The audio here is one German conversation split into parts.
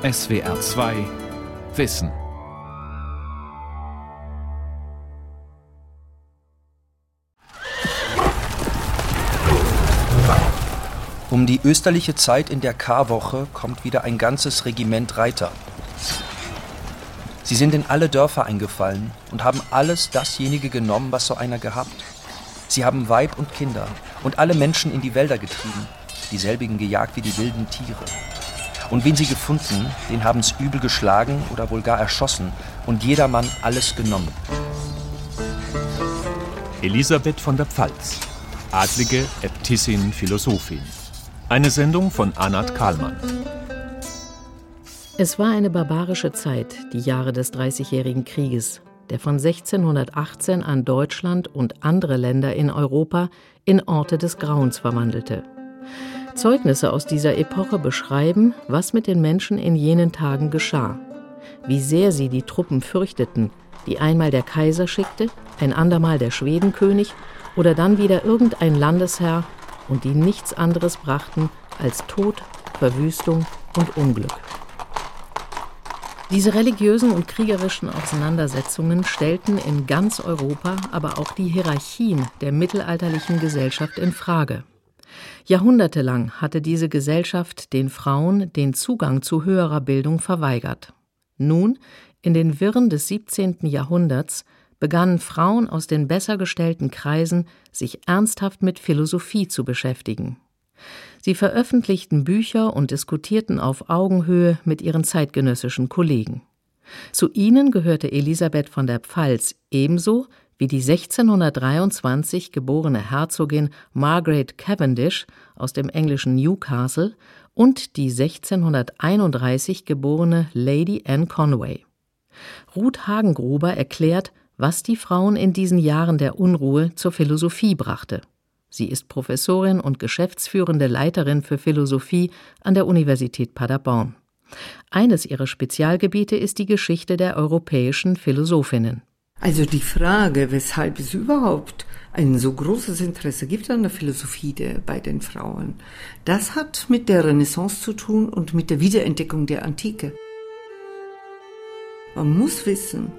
SWR 2 Wissen. Um die österliche Zeit in der Karwoche kommt wieder ein ganzes Regiment Reiter. Sie sind in alle Dörfer eingefallen und haben alles dasjenige genommen, was so einer gehabt. Sie haben Weib und Kinder und alle Menschen in die Wälder getrieben, dieselbigen gejagt wie die wilden Tiere. Und wen sie gefunden, den haben's übel geschlagen oder wohl gar erschossen und jedermann alles genommen. Elisabeth von der Pfalz, adlige Äbtissin Philosophin. Eine Sendung von Anat Kahlmann. Es war eine barbarische Zeit, die Jahre des Dreißigjährigen Krieges, der von 1618 an Deutschland und andere Länder in Europa in Orte des Grauens verwandelte. Zeugnisse aus dieser Epoche beschreiben, was mit den Menschen in jenen Tagen geschah, wie sehr sie die Truppen fürchteten, die einmal der Kaiser schickte, ein andermal der Schwedenkönig oder dann wieder irgendein Landesherr und die nichts anderes brachten als Tod, Verwüstung und Unglück. Diese religiösen und kriegerischen Auseinandersetzungen stellten in ganz Europa aber auch die Hierarchien der mittelalterlichen Gesellschaft in Frage. Jahrhundertelang hatte diese Gesellschaft den Frauen den Zugang zu höherer Bildung verweigert. Nun, in den Wirren des 17. Jahrhunderts, begannen Frauen aus den besser gestellten Kreisen, sich ernsthaft mit Philosophie zu beschäftigen. Sie veröffentlichten Bücher und diskutierten auf Augenhöhe mit ihren zeitgenössischen Kollegen. Zu ihnen gehörte Elisabeth von der Pfalz ebenso wie die 1623 geborene Herzogin Margaret Cavendish aus dem englischen Newcastle und die 1631 geborene Lady Anne Conway. Ruth Hagengruber erklärt, was die Frauen in diesen Jahren der Unruhe zur Philosophie brachte. Sie ist Professorin und geschäftsführende Leiterin für Philosophie an der Universität Paderborn. Eines ihrer Spezialgebiete ist die Geschichte der europäischen Philosophinnen. Also die Frage, weshalb es überhaupt ein so großes Interesse gibt an der Philosophie der, bei den Frauen, das hat mit der Renaissance zu tun und mit der Wiederentdeckung der Antike. Man muss wissen,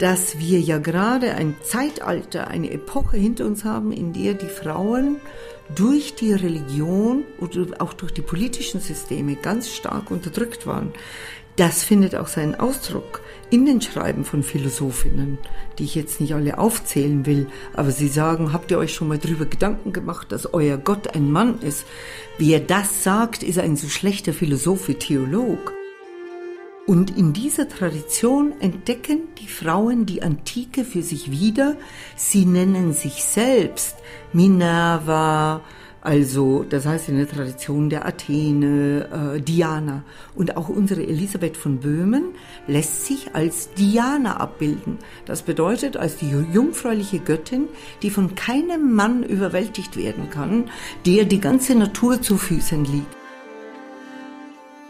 dass wir ja gerade ein Zeitalter, eine Epoche hinter uns haben, in der die Frauen durch die Religion oder auch durch die politischen Systeme ganz stark unterdrückt waren. Das findet auch seinen Ausdruck in den Schreiben von Philosophinnen, die ich jetzt nicht alle aufzählen will, aber sie sagen, habt ihr euch schon mal drüber Gedanken gemacht, dass euer Gott ein Mann ist? Wer das sagt, ist ein so schlechter Philosoph wie Theolog. Und in dieser Tradition entdecken die Frauen die Antike für sich wieder. Sie nennen sich selbst Minerva, also das heißt in der Tradition der Athene, äh, Diana. Und auch unsere Elisabeth von Böhmen lässt sich als Diana abbilden. Das bedeutet als die jungfräuliche Göttin, die von keinem Mann überwältigt werden kann, der die ganze Natur zu Füßen liegt.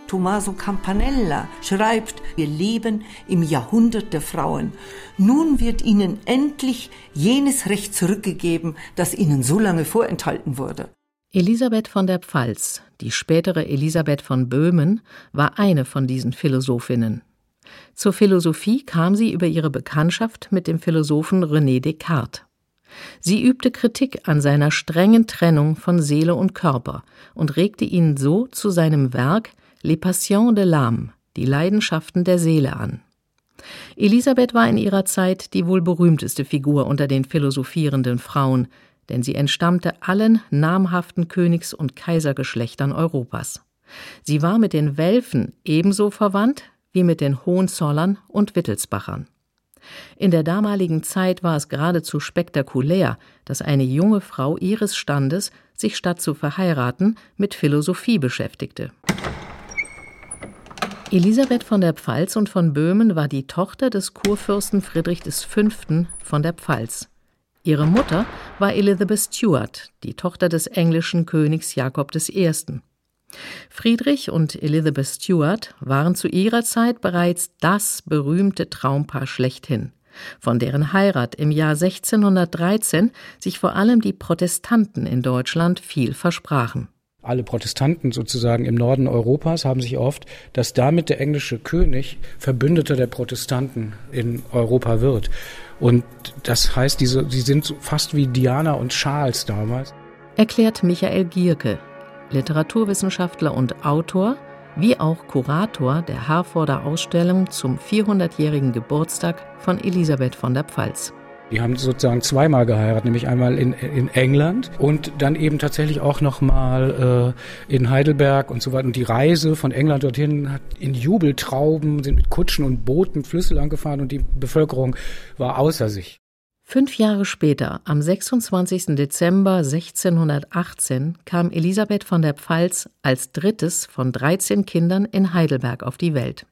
Tommaso Campanella schreibt, wir leben im Jahrhundert der Frauen. Nun wird ihnen endlich jenes Recht zurückgegeben, das ihnen so lange vorenthalten wurde. Elisabeth von der Pfalz, die spätere Elisabeth von Böhmen, war eine von diesen Philosophinnen. Zur Philosophie kam sie über ihre Bekanntschaft mit dem Philosophen René Descartes. Sie übte Kritik an seiner strengen Trennung von Seele und Körper und regte ihn so zu seinem Werk Les Passions de l'âme, die Leidenschaften der Seele an. Elisabeth war in ihrer Zeit die wohl berühmteste Figur unter den philosophierenden Frauen, denn sie entstammte allen namhaften Königs- und Kaisergeschlechtern Europas. Sie war mit den Welfen ebenso verwandt wie mit den Hohenzollern und Wittelsbachern. In der damaligen Zeit war es geradezu spektakulär, dass eine junge Frau ihres Standes sich statt zu verheiraten mit Philosophie beschäftigte. Elisabeth von der Pfalz und von Böhmen war die Tochter des Kurfürsten Friedrich V. von der Pfalz. Ihre Mutter war Elizabeth Stuart, die Tochter des englischen Königs Jakob I. Friedrich und Elizabeth Stuart waren zu ihrer Zeit bereits das berühmte Traumpaar schlechthin, von deren Heirat im Jahr 1613 sich vor allem die Protestanten in Deutschland viel versprachen. alle Protestanten sozusagen im Norden Europas haben sich oft, dass damit der englische König Verbündeter der Protestanten in Europa wird. Und das heißt, diese, sie sind fast wie Diana und Charles damals. Erklärt Michael Gierke, Literaturwissenschaftler und Autor, wie auch Kurator der Herforder Ausstellung zum 400-jährigen Geburtstag von Elisabeth von der Pfalz. Die haben sozusagen zweimal geheiratet, nämlich einmal in, in England und dann eben tatsächlich auch nochmal äh, in Heidelberg und so weiter. Und die Reise von England dorthin hat in Jubeltrauben, sind mit Kutschen und Booten Flüsse lang gefahren und die Bevölkerung war außer sich. Fünf Jahre später, am 26. Dezember 1618, kam Elisabeth von der Pfalz als drittes von 13 Kindern in Heidelberg auf die Welt.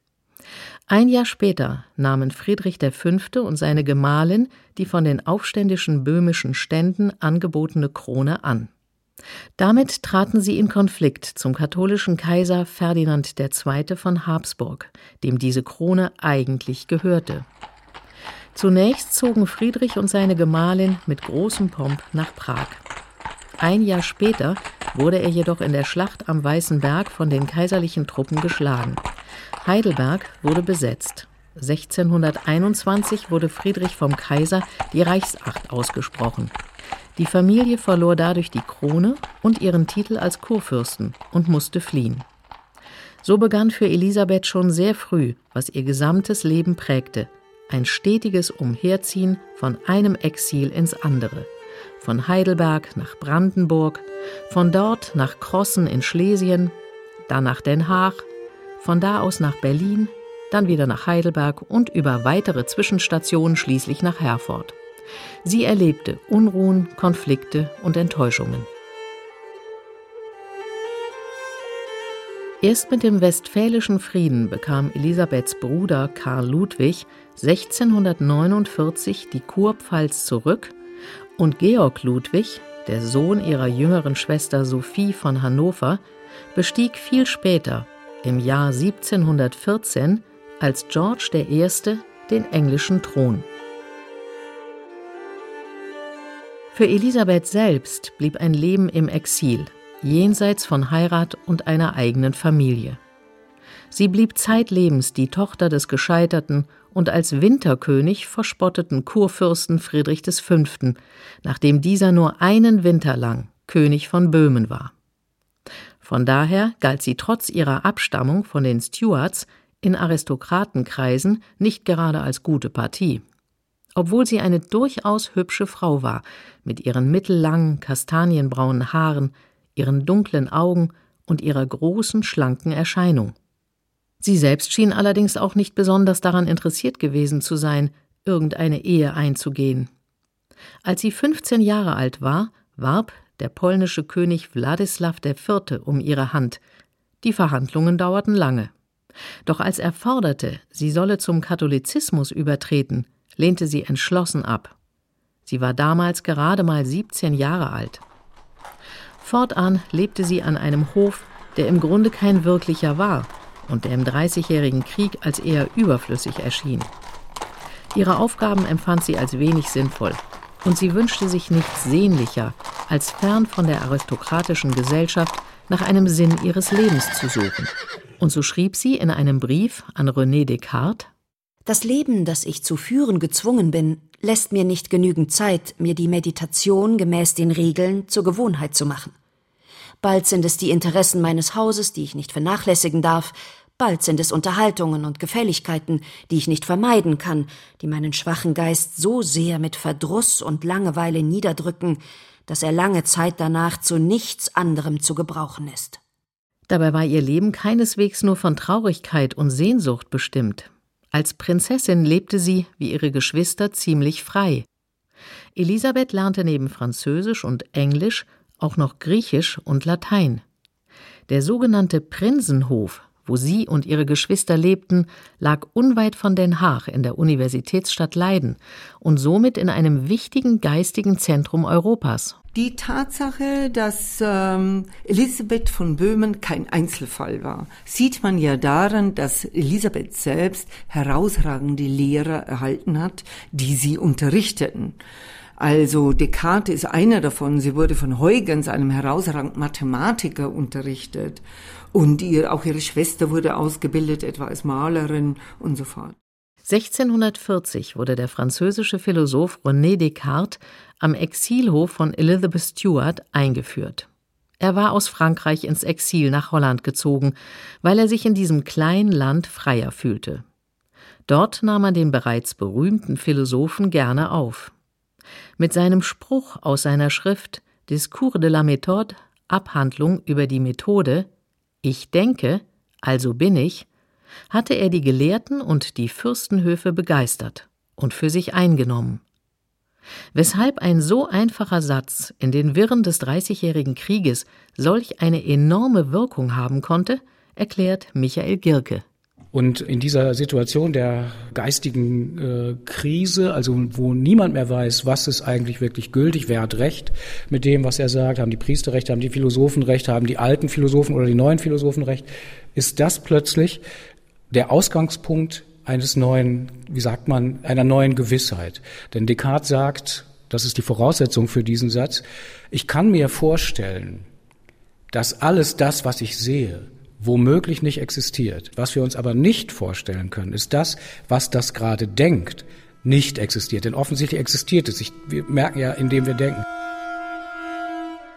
Ein Jahr später nahmen Friedrich V. und seine Gemahlin die von den aufständischen böhmischen Ständen angebotene Krone an. Damit traten sie in Konflikt zum katholischen Kaiser Ferdinand II. von Habsburg, dem diese Krone eigentlich gehörte. Zunächst zogen Friedrich und seine Gemahlin mit großem Pomp nach Prag. Ein Jahr später wurde er jedoch in der Schlacht am Weißen Berg von den kaiserlichen Truppen geschlagen. Heidelberg wurde besetzt. 1621 wurde Friedrich vom Kaiser die Reichsacht ausgesprochen. Die Familie verlor dadurch die Krone und ihren Titel als Kurfürsten und musste fliehen. So begann für Elisabeth schon sehr früh, was ihr gesamtes Leben prägte, ein stetiges Umherziehen von einem Exil ins andere. Von Heidelberg nach Brandenburg, von dort nach Krossen in Schlesien, dann nach Den Haag, von da aus nach Berlin, dann wieder nach Heidelberg und über weitere Zwischenstationen schließlich nach Herford. Sie erlebte Unruhen, Konflikte und Enttäuschungen. Erst mit dem Westfälischen Frieden bekam Elisabeths Bruder Karl Ludwig 1649 die Kurpfalz zurück und Georg Ludwig, der Sohn ihrer jüngeren Schwester Sophie von Hannover, bestieg viel später im Jahr 1714 als George I. den englischen Thron. Für Elisabeth selbst blieb ein Leben im Exil, jenseits von Heirat und einer eigenen Familie. Sie blieb zeitlebens die Tochter des gescheiterten und als Winterkönig verspotteten Kurfürsten Friedrich V., nachdem dieser nur einen Winter lang König von Böhmen war. Von daher galt sie trotz ihrer Abstammung von den Stuarts in Aristokratenkreisen nicht gerade als gute Partie. Obwohl sie eine durchaus hübsche Frau war, mit ihren mittellangen, kastanienbraunen Haaren, ihren dunklen Augen und ihrer großen, schlanken Erscheinung. Sie selbst schien allerdings auch nicht besonders daran interessiert gewesen zu sein, irgendeine Ehe einzugehen. Als sie 15 Jahre alt war, warb der polnische König Wladislaw IV. um ihre Hand. Die Verhandlungen dauerten lange. Doch als er forderte, sie solle zum Katholizismus übertreten, lehnte sie entschlossen ab. Sie war damals gerade mal 17 Jahre alt. Fortan lebte sie an einem Hof, der im Grunde kein wirklicher war und der im Dreißigjährigen Krieg als eher überflüssig erschien. Ihre Aufgaben empfand sie als wenig sinnvoll und sie wünschte sich nichts sehnlicher, als fern von der aristokratischen Gesellschaft nach einem Sinn ihres Lebens zu suchen. Und so schrieb sie in einem Brief an René Descartes Das Leben, das ich zu führen gezwungen bin, lässt mir nicht genügend Zeit, mir die Meditation gemäß den Regeln zur Gewohnheit zu machen. Bald sind es die Interessen meines Hauses, die ich nicht vernachlässigen darf, Bald sind es Unterhaltungen und Gefälligkeiten, die ich nicht vermeiden kann, die meinen schwachen Geist so sehr mit Verdruss und Langeweile niederdrücken, dass er lange Zeit danach zu nichts anderem zu gebrauchen ist. Dabei war ihr Leben keineswegs nur von Traurigkeit und Sehnsucht bestimmt. Als Prinzessin lebte sie, wie ihre Geschwister, ziemlich frei. Elisabeth lernte neben Französisch und Englisch auch noch Griechisch und Latein. Der sogenannte Prinzenhof wo sie und ihre Geschwister lebten, lag unweit von Den Haag in der Universitätsstadt Leiden und somit in einem wichtigen geistigen Zentrum Europas. Die Tatsache, dass ähm, Elisabeth von Böhmen kein Einzelfall war, sieht man ja daran, dass Elisabeth selbst herausragende Lehrer erhalten hat, die sie unterrichteten. Also Descartes ist einer davon. Sie wurde von Huygens, einem herausragenden Mathematiker, unterrichtet. Und ihr, auch ihre Schwester wurde ausgebildet, etwa als Malerin und so fort. 1640 wurde der französische Philosoph René Descartes am Exilhof von Elizabeth Stuart eingeführt. Er war aus Frankreich ins Exil nach Holland gezogen, weil er sich in diesem kleinen Land freier fühlte. Dort nahm er den bereits berühmten Philosophen gerne auf. Mit seinem Spruch aus seiner Schrift Discours de la Méthode, Abhandlung über die Methode, Ich denke, also bin ich, hatte er die Gelehrten und die Fürstenhöfe begeistert und für sich eingenommen. Weshalb ein so einfacher Satz in den Wirren des Dreißigjährigen Krieges solch eine enorme Wirkung haben konnte, erklärt Michael Girke. Und in dieser Situation der geistigen äh, Krise, also wo niemand mehr weiß, was ist eigentlich wirklich gültig, wer hat Recht mit dem, was er sagt, haben die Priester Recht, haben die Philosophen Recht, haben die alten Philosophen oder die neuen Philosophen Recht, ist das plötzlich der Ausgangspunkt eines neuen, wie sagt man, einer neuen Gewissheit. Denn Descartes sagt, das ist die Voraussetzung für diesen Satz, ich kann mir vorstellen, dass alles das, was ich sehe, womöglich nicht existiert. Was wir uns aber nicht vorstellen können, ist das, was das gerade denkt, nicht existiert. Denn offensichtlich existiert es. Ich, wir merken ja, indem wir denken.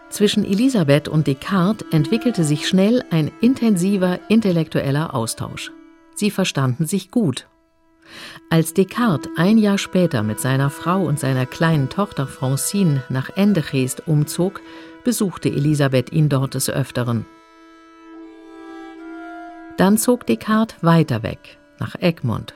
Zwischen Elisabeth und Descartes entwickelte sich schnell ein intensiver intellektueller Austausch. Sie verstanden sich gut. Als Descartes ein Jahr später mit seiner Frau und seiner kleinen Tochter Francine nach Endegeest umzog, besuchte Elisabeth ihn dort des Öfteren. Dann zog Descartes weiter weg, nach Egmont.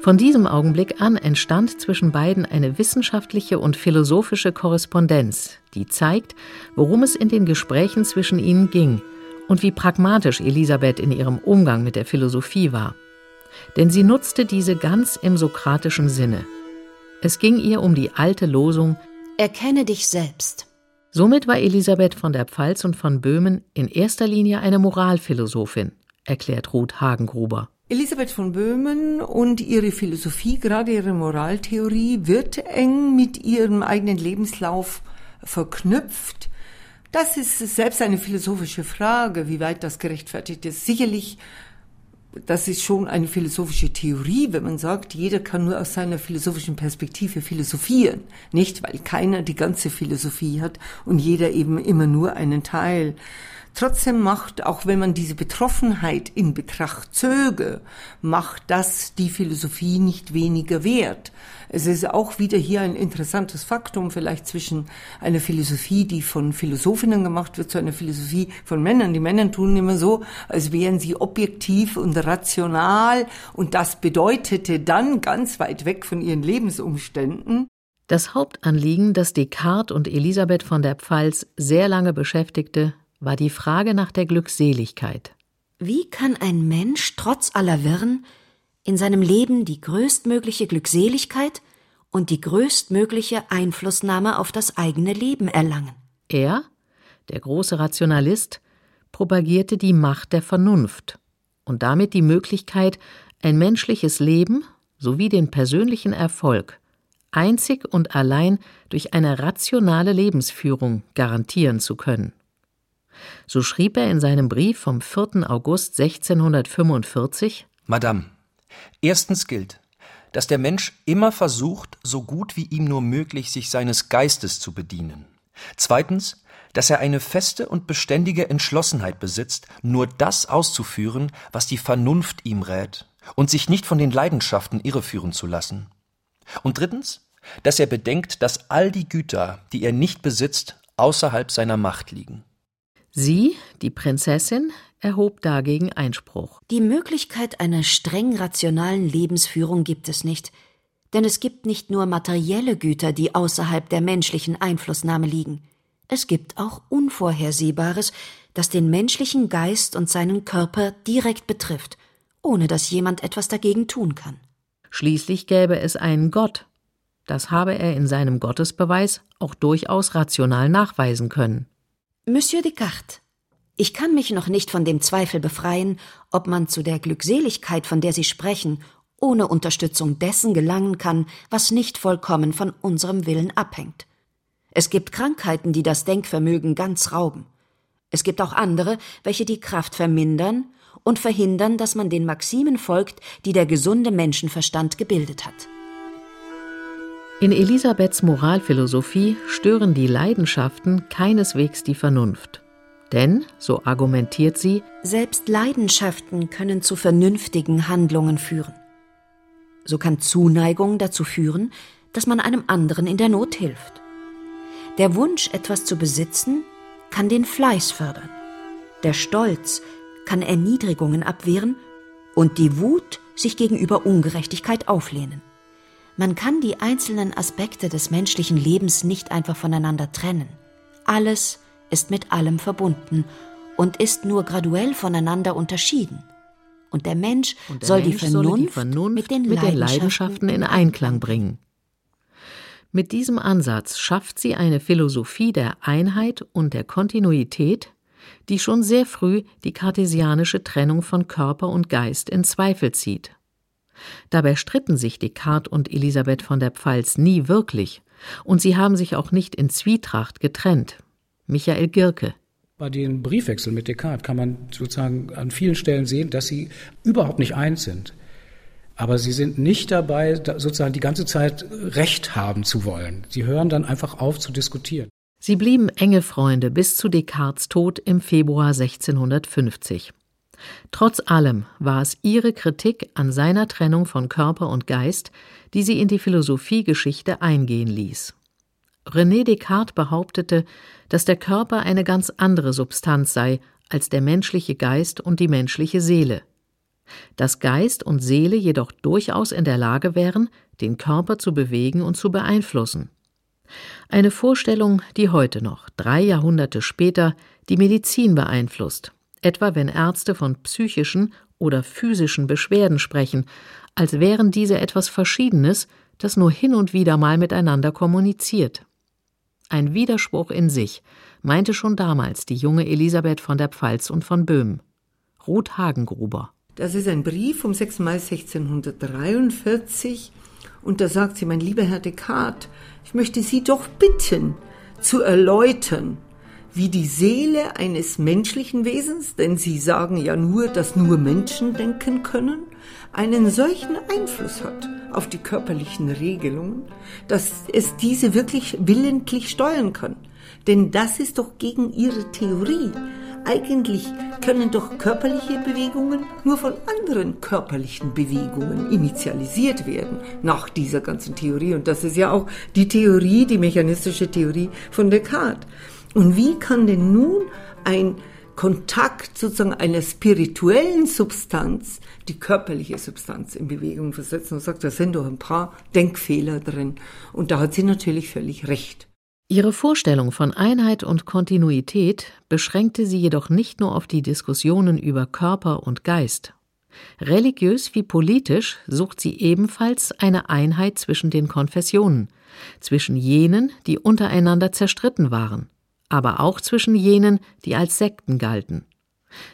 Von diesem Augenblick an entstand zwischen beiden eine wissenschaftliche und philosophische Korrespondenz, die zeigt, worum es in den Gesprächen zwischen ihnen ging und wie pragmatisch Elisabeth in ihrem Umgang mit der Philosophie war. Denn sie nutzte diese ganz im sokratischen Sinne. Es ging ihr um die alte Losung Erkenne dich selbst. Somit war Elisabeth von der Pfalz und von Böhmen in erster Linie eine Moralphilosophin, erklärt Ruth Hagengruber. Elisabeth von Böhmen und ihre Philosophie, gerade ihre Moraltheorie, wird eng mit ihrem eigenen Lebenslauf verknüpft. Das ist selbst eine philosophische Frage, wie weit das gerechtfertigt ist. Sicherlich, das ist schon eine philosophische Theorie, wenn man sagt, jeder kann nur aus seiner philosophischen Perspektive philosophieren. Nicht, weil keiner die ganze Philosophie hat und jeder eben immer nur einen Teil. Trotzdem macht, auch wenn man diese Betroffenheit in Betracht zöge, macht das die Philosophie nicht weniger wert. Es ist auch wieder hier ein interessantes Faktum vielleicht zwischen einer Philosophie, die von Philosophinnen gemacht wird, zu einer Philosophie von Männern. Die Männer tun immer so, als wären sie objektiv und rational und das bedeutete dann ganz weit weg von ihren Lebensumständen. Das Hauptanliegen, das Descartes und Elisabeth von der Pfalz sehr lange beschäftigte, war die Frage nach der Glückseligkeit. Wie kann ein Mensch trotz aller Wirren in seinem Leben die größtmögliche Glückseligkeit und die größtmögliche Einflussnahme auf das eigene Leben erlangen? Er, der große Rationalist, propagierte die Macht der Vernunft und damit die Möglichkeit, ein menschliches Leben sowie den persönlichen Erfolg einzig und allein durch eine rationale Lebensführung garantieren zu können. So schrieb er in seinem Brief vom 4. August 1645 Madame, erstens gilt, dass der Mensch immer versucht, so gut wie ihm nur möglich, sich seines Geistes zu bedienen. Zweitens, dass er eine feste und beständige Entschlossenheit besitzt, nur das auszuführen, was die Vernunft ihm rät, und sich nicht von den Leidenschaften irreführen zu lassen. Und drittens, dass er bedenkt, dass all die Güter, die er nicht besitzt, außerhalb seiner Macht liegen. Sie, die Prinzessin, erhob dagegen Einspruch. Die Möglichkeit einer streng rationalen Lebensführung gibt es nicht, denn es gibt nicht nur materielle Güter, die außerhalb der menschlichen Einflussnahme liegen. Es gibt auch Unvorhersehbares, das den menschlichen Geist und seinen Körper direkt betrifft, ohne dass jemand etwas dagegen tun kann. Schließlich gäbe es einen Gott. Das habe er in seinem Gottesbeweis auch durchaus rational nachweisen können. Monsieur Descartes, ich kann mich noch nicht von dem Zweifel befreien, ob man zu der Glückseligkeit, von der Sie sprechen, ohne Unterstützung dessen gelangen kann, was nicht vollkommen von unserem Willen abhängt. Es gibt Krankheiten, die das Denkvermögen ganz rauben. Es gibt auch andere, welche die Kraft vermindern und verhindern, dass man den Maximen folgt, die der gesunde Menschenverstand gebildet hat. In Elisabeths Moralphilosophie stören die Leidenschaften keineswegs die Vernunft. Denn, so argumentiert sie, selbst Leidenschaften können zu vernünftigen Handlungen führen. So kann Zuneigung dazu führen, dass man einem anderen in der Not hilft. Der Wunsch, etwas zu besitzen, kann den Fleiß fördern. Der Stolz kann Erniedrigungen abwehren und die Wut sich gegenüber Ungerechtigkeit auflehnen. Man kann die einzelnen Aspekte des menschlichen Lebens nicht einfach voneinander trennen. Alles ist mit allem verbunden und ist nur graduell voneinander unterschieden. Und der Mensch, und der soll, Mensch die Vernunft soll die Vernunft mit den, mit den Leidenschaften Leidenschaften in Einklang bringen. Mit diesem Ansatz schafft sie eine Philosophie der Einheit und der Kontinuität, die schon sehr früh die kartesianische Trennung von Körper und Geist in Zweifel zieht. Dabei stritten sich Descartes und Elisabeth von der Pfalz nie wirklich, und sie haben sich auch nicht in Zwietracht getrennt. Michael Girke bei den Briefwechseln mit Descartes kann man sozusagen an vielen Stellen sehen, dass sie überhaupt nicht eins sind. Aber sie sind nicht dabei, sozusagen die ganze Zeit Recht haben zu wollen. Sie hören dann einfach auf zu diskutieren. Sie blieben enge Freunde bis zu Descartes Tod im Februar 1650. Trotz allem war es ihre Kritik an seiner Trennung von Körper und Geist, die sie in die Philosophiegeschichte eingehen ließ. René Descartes behauptete, dass der Körper eine ganz andere Substanz sei als der menschliche Geist und die menschliche Seele. Dass Geist und Seele jedoch durchaus in der Lage wären, den Körper zu bewegen und zu beeinflussen. Eine Vorstellung, die heute noch, drei Jahrhunderte später, die Medizin beeinflusst, etwa wenn Ärzte von psychischen oder physischen Beschwerden sprechen, als wären diese etwas Verschiedenes, das nur hin und wieder mal miteinander kommuniziert. Ein Widerspruch in sich, meinte schon damals die junge Elisabeth von der Pfalz und von Böhmen. Ruth Hagengruber. Das ist ein Brief vom 6. Mai 1643 und da sagt sie, mein lieber Herr Descartes, ich möchte Sie doch bitten, zu erläutern, wie die Seele eines menschlichen Wesens, denn Sie sagen ja nur, dass nur Menschen denken können, einen solchen Einfluss hat auf die körperlichen Regelungen, dass es diese wirklich willentlich steuern kann. Denn das ist doch gegen ihre Theorie. Eigentlich können doch körperliche Bewegungen nur von anderen körperlichen Bewegungen initialisiert werden, nach dieser ganzen Theorie. Und das ist ja auch die Theorie, die mechanistische Theorie von Descartes. Und wie kann denn nun ein Kontakt sozusagen einer spirituellen Substanz die körperliche Substanz in Bewegung versetzen und sagt, da sind doch ein paar Denkfehler drin. Und da hat sie natürlich völlig recht. Ihre Vorstellung von Einheit und Kontinuität beschränkte sie jedoch nicht nur auf die Diskussionen über Körper und Geist. Religiös wie politisch sucht sie ebenfalls eine Einheit zwischen den Konfessionen, zwischen jenen, die untereinander zerstritten waren, aber auch zwischen jenen, die als Sekten galten.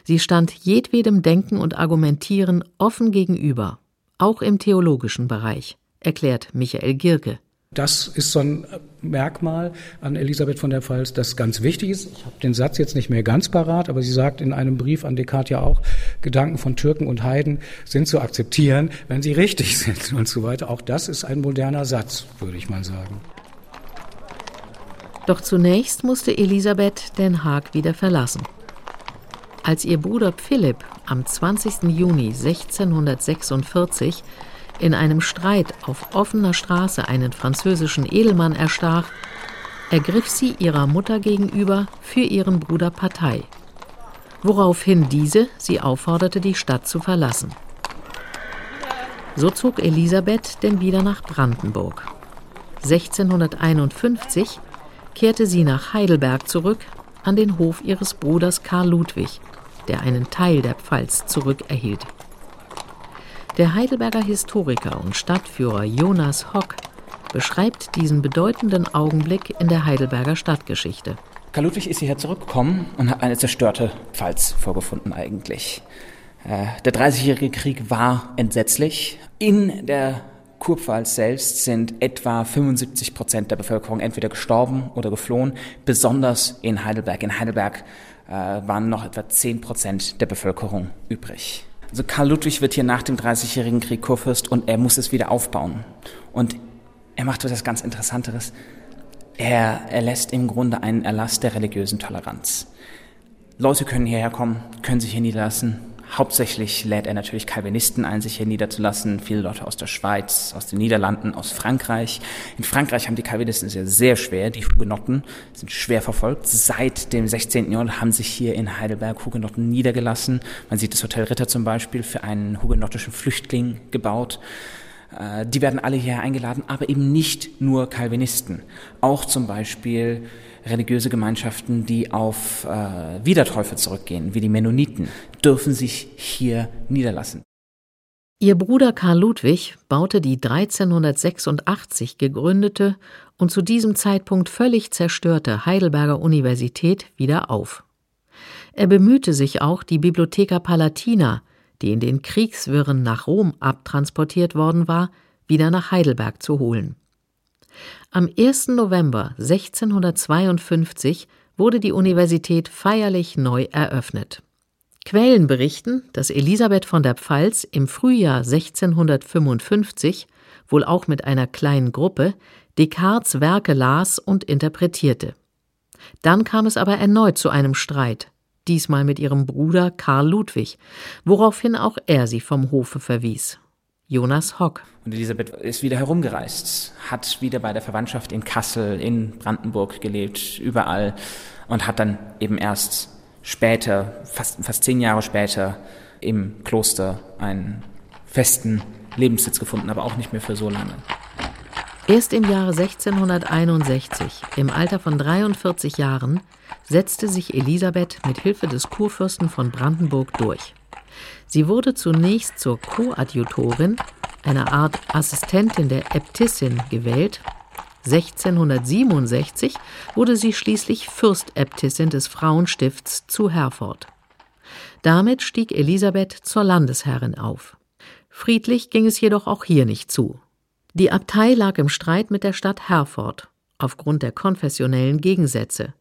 Sie stand jedwedem Denken und Argumentieren offen gegenüber, auch im theologischen Bereich, erklärt Michael Gierke. Das ist so ein Merkmal an Elisabeth von der Pfalz, das ganz wichtig ist. Ich habe den Satz jetzt nicht mehr ganz parat, aber sie sagt in einem Brief an Descartes ja auch, Gedanken von Türken und Heiden sind zu akzeptieren, wenn sie richtig sind und so weiter. Auch das ist ein moderner Satz, würde ich mal sagen. Doch zunächst musste Elisabeth Den Haag wieder verlassen. Als ihr Bruder Philipp am 20. Juni 1646 in einem Streit auf offener Straße einen französischen Edelmann erstach, ergriff sie ihrer Mutter gegenüber für ihren Bruder Partei, woraufhin diese sie aufforderte, die Stadt zu verlassen. So zog Elisabeth denn wieder nach Brandenburg. 1651 kehrte sie nach Heidelberg zurück an den Hof ihres Bruders Karl Ludwig, der einen Teil der Pfalz zurückerhielt. Der Heidelberger Historiker und Stadtführer Jonas Hock beschreibt diesen bedeutenden Augenblick in der Heidelberger Stadtgeschichte. Karl Ludwig ist hierher zurückgekommen und hat eine zerstörte Pfalz vorgefunden eigentlich. Äh, der Dreißigjährige Krieg war entsetzlich. In der Kurpfalz selbst sind etwa 75 Prozent der Bevölkerung entweder gestorben oder geflohen, besonders in Heidelberg. In Heidelberg äh, waren noch etwa 10 Prozent der Bevölkerung übrig. Also Karl Ludwig wird hier nach dem Dreißigjährigen Krieg Kurfürst und er muss es wieder aufbauen. Und er macht etwas ganz Interessanteres. Er erlässt im Grunde einen Erlass der religiösen Toleranz. Leute können hierher kommen, können sich hier niederlassen, Hauptsächlich lädt er natürlich Calvinisten ein, sich hier niederzulassen. Viele Leute aus der Schweiz, aus den Niederlanden, aus Frankreich. In Frankreich haben die Calvinisten es ja sehr schwer. Die Hugenotten sind schwer verfolgt. Seit dem 16. Jahrhundert haben sich hier in Heidelberg Hugenotten niedergelassen. Man sieht das Hotel Ritter zum Beispiel für einen hugenottischen Flüchtling gebaut. Äh, die werden alle hierher eingeladen, aber eben nicht nur Calvinisten. Auch zum Beispiel religiöse Gemeinschaften, die auf äh, Wiedertäufe zurückgehen, wie die Mennoniten, dürfen sich hier niederlassen. Ihr Bruder Karl Ludwig baute die 1386 gegründete und zu diesem Zeitpunkt völlig zerstörte Heidelberger Universität wieder auf. Er bemühte sich auch, die Bibliotheca Palatina, die in den Kriegswirren nach Rom abtransportiert worden war, wieder nach Heidelberg zu holen. Am 1. November 1652 wurde die Universität feierlich neu eröffnet. Quellen berichten, dass Elisabeth von der Pfalz im Frühjahr 1655, wohl auch mit einer kleinen Gruppe, Descartes Werke las und interpretierte. Dann kam es aber erneut zu einem Streit, diesmal mit ihrem Bruder Karl Ludwig, woraufhin auch er sie vom Hofe verwies. Jonas Hock. Und Elisabeth ist wieder herumgereist, hat wieder bei der Verwandtschaft in Kassel, in Brandenburg gelebt, überall und hat dann eben erst später, fast, fast zehn Jahre später, im Kloster einen festen Lebenssitz gefunden, aber auch nicht mehr für so lange. Erst im Jahre 1661, im Alter von 43 Jahren, setzte sich Elisabeth mit Hilfe des Kurfürsten von Brandenburg durch. Sie wurde zunächst zur Koadjutorin, einer Art Assistentin der Äbtissin, gewählt. 1667 wurde sie schließlich Fürstäbtissin des Frauenstifts zu Herford. Damit stieg Elisabeth zur Landesherrin auf. Friedlich ging es jedoch auch hier nicht zu. Die Abtei lag im Streit mit der Stadt Herford aufgrund der konfessionellen Gegensätze.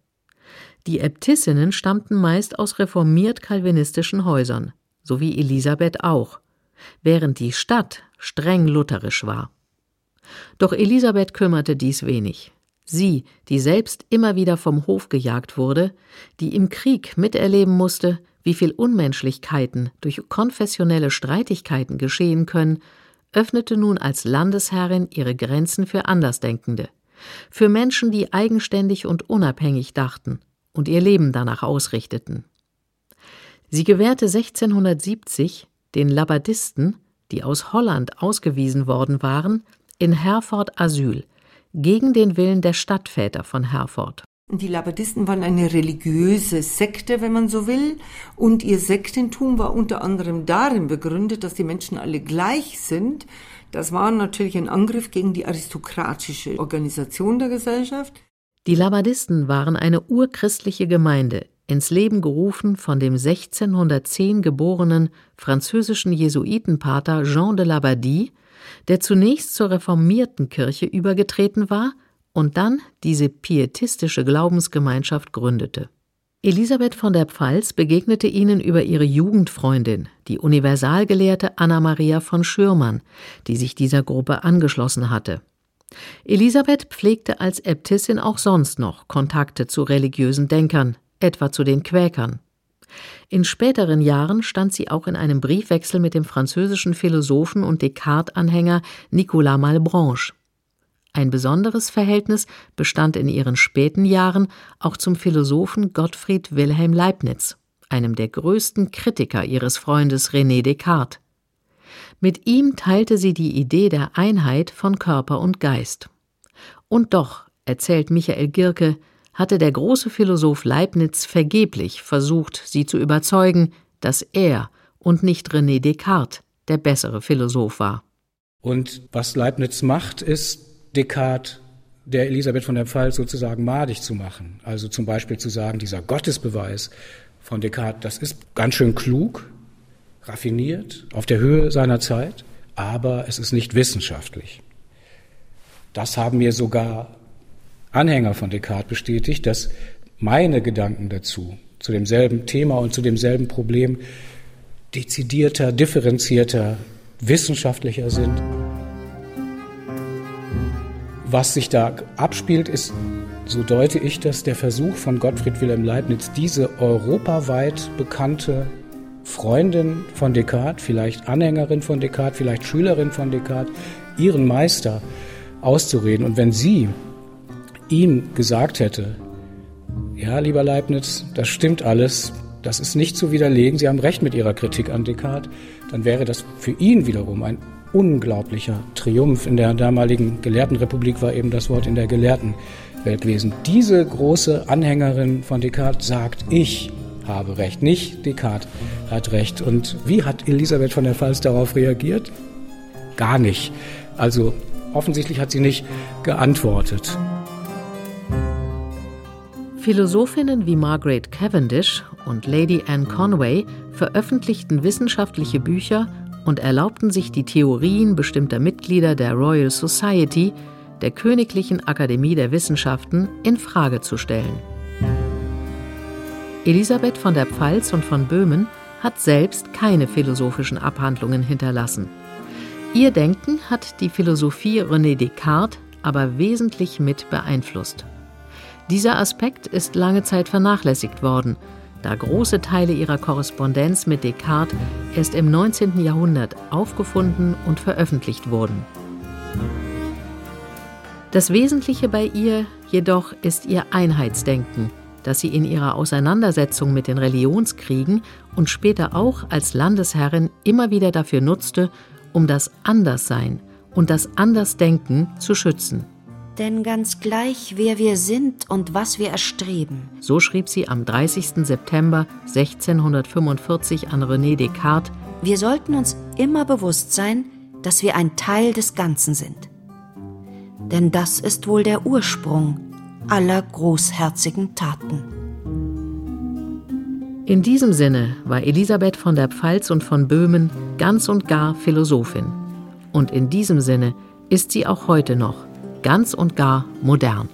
Die Äbtissinnen stammten meist aus reformiert-kalvinistischen Häusern so wie Elisabeth auch, während die Stadt streng lutherisch war. Doch Elisabeth kümmerte dies wenig. Sie, die selbst immer wieder vom Hof gejagt wurde, die im Krieg miterleben musste, wie viel Unmenschlichkeiten durch konfessionelle Streitigkeiten geschehen können, öffnete nun als Landesherrin ihre Grenzen für Andersdenkende, für Menschen, die eigenständig und unabhängig dachten und ihr Leben danach ausrichteten. Sie gewährte 1670 den Labadisten, die aus Holland ausgewiesen worden waren, in Herford Asyl, gegen den Willen der Stadtväter von Herford. Die Labadisten waren eine religiöse Sekte, wenn man so will, und ihr Sektentum war unter anderem darin begründet, dass die Menschen alle gleich sind. Das war natürlich ein Angriff gegen die aristokratische Organisation der Gesellschaft. Die Labadisten waren eine urchristliche Gemeinde, ins Leben gerufen von dem 1610 geborenen französischen Jesuitenpater Jean de Labadie, der zunächst zur reformierten Kirche übergetreten war und dann diese pietistische Glaubensgemeinschaft gründete. Elisabeth von der Pfalz begegnete ihnen über ihre Jugendfreundin, die Universalgelehrte Anna Maria von Schürmann, die sich dieser Gruppe angeschlossen hatte. Elisabeth pflegte als Äbtissin auch sonst noch Kontakte zu religiösen Denkern, etwa zu den Quäkern. In späteren Jahren stand sie auch in einem Briefwechsel mit dem französischen Philosophen und Descartes-Anhänger Nicolas Malebranche. Ein besonderes Verhältnis bestand in ihren späten Jahren auch zum Philosophen Gottfried Wilhelm Leibniz, einem der größten Kritiker ihres Freundes René Descartes. Mit ihm teilte sie die Idee der Einheit von Körper und Geist. Und doch, erzählt Michael Gierke, hatte der große Philosoph Leibniz vergeblich versucht, sie zu überzeugen, dass er und nicht René Descartes der bessere Philosoph war. Und was Leibniz macht, ist Descartes der Elisabeth von der Pfalz sozusagen madig zu machen. Also zum Beispiel zu sagen, dieser Gottesbeweis von Descartes, das ist ganz schön klug, raffiniert, auf der Höhe seiner Zeit, aber es ist nicht wissenschaftlich. Das haben mir sogar Anhänger von Descartes bestätigt, dass meine Gedanken dazu, zu demselben Thema und zu demselben Problem, dezidierter, differenzierter, wissenschaftlicher sind. Was sich da abspielt, ist, so deute ich das, der Versuch von Gottfried Wilhelm Leibniz, diese europaweit bekannte Freundin von Descartes, vielleicht Anhängerin von Descartes, vielleicht Schülerin von Descartes, ihren Meister auszureden. Und wenn sie ihm gesagt hätte, ja, lieber Leibniz, das stimmt alles, das ist nicht zu widerlegen, Sie haben recht mit Ihrer Kritik an Descartes, dann wäre das für ihn wiederum ein unglaublicher Triumph. In der damaligen Gelehrtenrepublik war eben das Wort in der Gelehrtenwelt gewesen. Diese große Anhängerin von Descartes sagt, ich habe recht, nicht Descartes hat recht. Und wie hat Elisabeth von der Pfalz darauf reagiert? Gar nicht. Also offensichtlich hat sie nicht geantwortet. Philosophinnen wie Margaret Cavendish und Lady Anne Conway veröffentlichten wissenschaftliche Bücher und erlaubten sich die Theorien bestimmter Mitglieder der Royal Society, der Königlichen Akademie der Wissenschaften, in Frage zu stellen. Elisabeth von der Pfalz und von Böhmen hat selbst keine philosophischen Abhandlungen hinterlassen. Ihr Denken hat die Philosophie René Descartes aber wesentlich mit beeinflusst. Dieser Aspekt ist lange Zeit vernachlässigt worden, da große Teile ihrer Korrespondenz mit Descartes erst im 19. Jahrhundert aufgefunden und veröffentlicht wurden. Das Wesentliche bei ihr jedoch ist ihr Einheitsdenken, das sie in ihrer Auseinandersetzung mit den Religionskriegen und später auch als Landesherrin immer wieder dafür nutzte, um das Anderssein und das Andersdenken zu schützen. Denn ganz gleich, wer wir sind und was wir erstreben. So schrieb sie am 30. September 1645 an René Descartes. Wir sollten uns immer bewusst sein, dass wir ein Teil des Ganzen sind. Denn das ist wohl der Ursprung aller großherzigen Taten. In diesem Sinne war Elisabeth von der Pfalz und von Böhmen ganz und gar Philosophin. Und in diesem Sinne ist sie auch heute noch ganz und gar modern.